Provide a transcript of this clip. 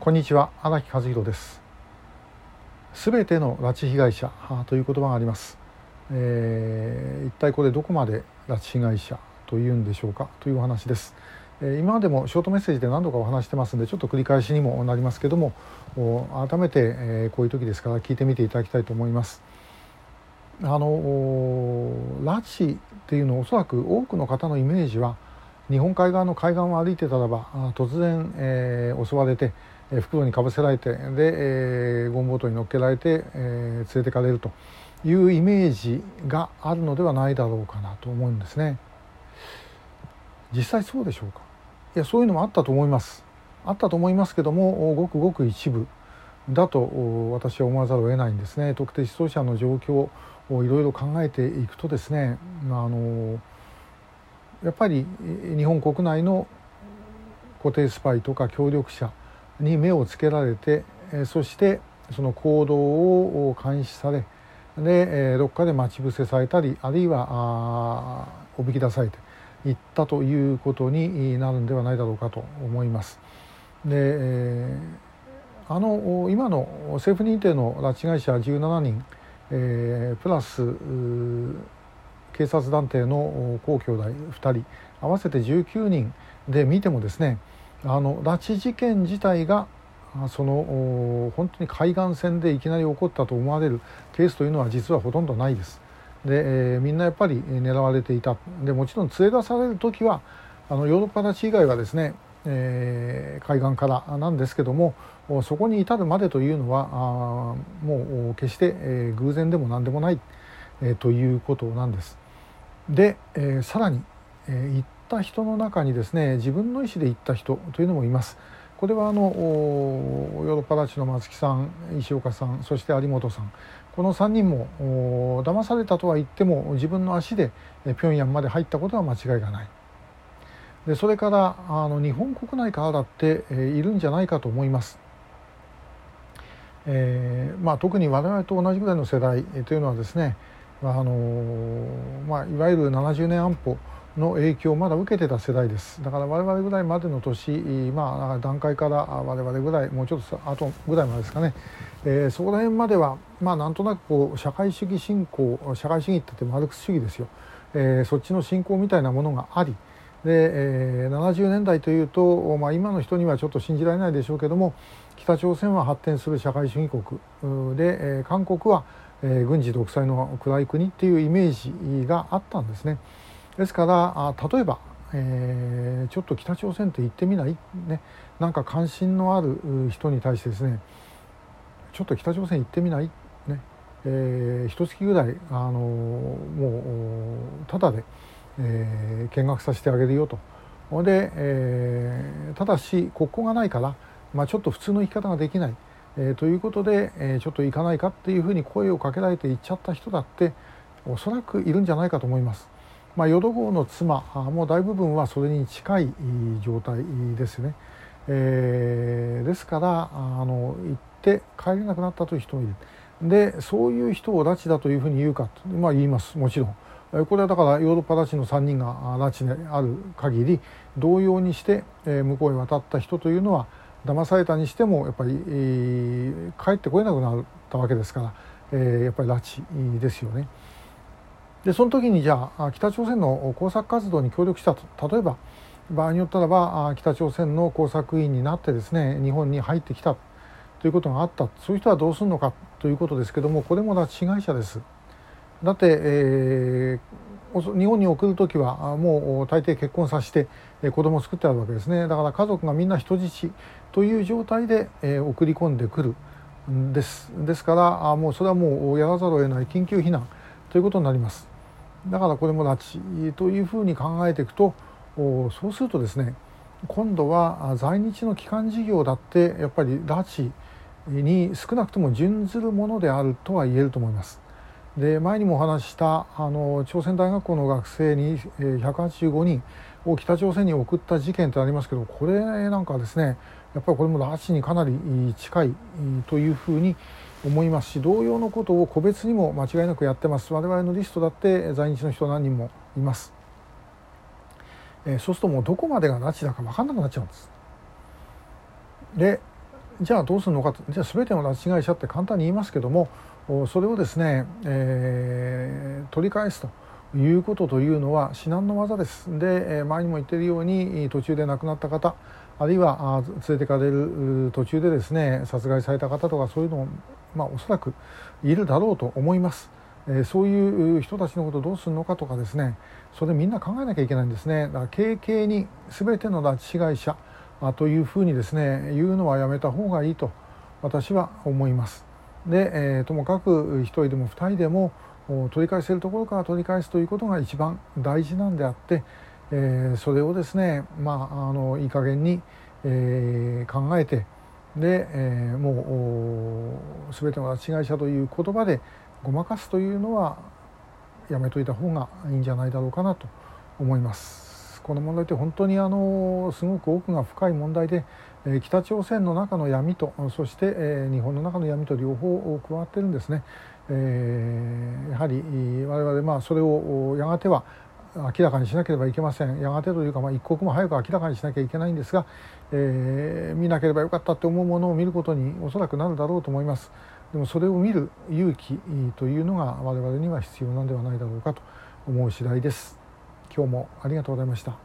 こんにちは荒木和弘です。すべての拉致被害者という言葉があります、えー、一体これどこまで拉致被害者というんでしょうかというお話です、えー、今までもショートメッセージで何度かお話してますんでちょっと繰り返しにもなりますけども改めて、えー、こういう時ですから聞いてみていただきたいと思います。あの拉致っていうのはおそらく多くの方のイメージは日本海側の海岸を歩いてたらば突然、えー、襲われて袋にかぶせられてで、えー、ゴムボートに乗っけられて、えー、連れてかれるというイメージがあるのではないだろうかなと思うんですね。実際そうでしょうか？いやそういうのもあったと思います。あったと思いますけどもごくごく一部だと私は思わざるを得ないんですね。特定失踪者の状況をいろいろ考えていくとですねあのやっぱり日本国内の固定スパイとか協力者に目をつけられてそしてその行動を監視されでどっかで待ち伏せされたりあるいはおびき出されていったということになるんではないだろうかと思います。であの今の政府認定の拉致被害者17人、えー、プラス警察団体の皇兄弟2人合わせて19人で見てもですねあの拉致事件自体がその本当に海岸線でいきなり起こったと思われるケースというのは実はほとんどないです。で、えー、みんなやっぱり狙われていたでもちろん連れ出される時はあのヨーロッパ拉致以外はですね、えー、海岸からなんですけどもそこに至るまでというのはあもう決して、えー、偶然でも何でもない、えー、ということなんです。で、えー、さらに、えー、行った人の中にですね自分の意思で行った人というのもいます。これはあのヨーロッパ拉致の松木さん石岡さんそして有本さんこの3人も騙されたとは言っても自分の足で平壌まで入ったことは間違いがないでそれからあの日本国内からだっているんじゃないかと思います。えーまあ、特に我々と同じぐらいの世代というのはですねあのまあ、いわゆる70年安保の影響をまだ受けてた世代です。だから我々ぐらいまでの年、まあ、段階から我々ぐらいもうちょっと後ぐらいまでですかね、えー、そこら辺までは、まあ、なんとなくこう社会主義信仰社会主義って言ってマルクス主義ですよ、えー、そっちの信仰みたいなものがあり。で、えー、70年代というと、まあ、今の人にはちょっと信じられないでしょうけども北朝鮮は発展する社会主義国。で、えー、韓国はえ、軍事独裁の暗い国っていうイメージがあったんですね。ですからあ例えば、えー、ちょっと北朝鮮って行ってみない、ね、なんか関心のある人に対してですねちょっと北朝鮮行ってみない、ねえー、一月ぐらい、あのもうただで、えー、見学させてあげるよと。で、えー、ただし国交がないから、まあ、ちょっと普通の生き方ができない。えー、ということで、えー、ちょっと行かないかっていうふうに声をかけられて行っちゃった人だっておそらくいるんじゃないかと思います。まあ、淀号の妻もう大部分はそれに近い状態ですね。えー、ですからあの行って帰れなくなったという人もいる。でそういう人を拉致だというふうに言うかと、まあ、言いますもちろん。これはだからヨーロッパ拉致の3人が拉致である限り同様にして向こうへ渡った人というのは騙されたにしてもやっぱり、えー、帰ってこれなくなったわけですから、えー、やっぱり拉致ですよね。でその時にじゃあ北朝鮮の工作活動に協力したと例えば場合によったらば北朝鮮の工作員になってですね日本に入ってきたということがあったそういう人はどうするのかということですけどもこれも拉致被害者です。だって、えー、日本に送る時はもう大抵結婚させて子供を作ってあるわけですね。だから家族がみんな人質という状態で、え、送り込んでくるんです。ですからあもうそれはもうやらざるを得ない緊急避難ということになります。だからこれも拉致というふうに考えていくとそうするとですね今度は在日の帰還事業だってやっぱり拉致に少なくとも準ずるものであるとは言えると思います。で前にもお話ししたあの朝鮮大学校の学生に185人を北朝鮮に送った事件ってありますけどこれなんかですねやっぱりこれも拉致にかなり近いというふうに思いますし同様のことを個別にも間違いなくやってます。我々のリストだって在日の人何人もいます、えー、そうするともうどこまでが拉致だか分かんなくなっちゃうんです。でじゃあどうするのかじゃあ全ての拉致被害者って簡単に言いますけどもそれをですね、えー、取り返すということというのは至難の業です。で前にも言っているように途中で亡くなった方あるいは連れてかれる途中でですね殺害された方とかそういうのも、まあ、おそらくいるだろうと思います。えそういう人たちのことをどうするのかとかですねそれみんな考えなきゃいけないんですねだから軽々に全ての拉致被害者というふうにですね言うのはやめた方がいいと私は思います。で、えー、ともかく1人でも2人でも取り返せるところから取り返すということが一番大事なんであって、えー、それをですね、まあ、あのいい加減に、えー、考えてで、えー、もう全ての拉致被害者という言葉でごまかすというのはやめといた方がいいんじゃないだろうかなと思います。この問題って本当にあのすごく奥が深い問題で、え北朝鮮の中の闇とそして、え日本の中の闇と両方加わってるんですね。えー、やはり我々まあそれをやがては明らかにしなければいけません。やがてというか、まあ、一刻も早く明らかにしなきゃいけないんですが、えー、見なければよかったと思うものを見ることにおそらくなるだろうと思います。でもそれを見る勇気というのが我々には必要なんではないだろうかと思う次第です。今日もありがとうございました。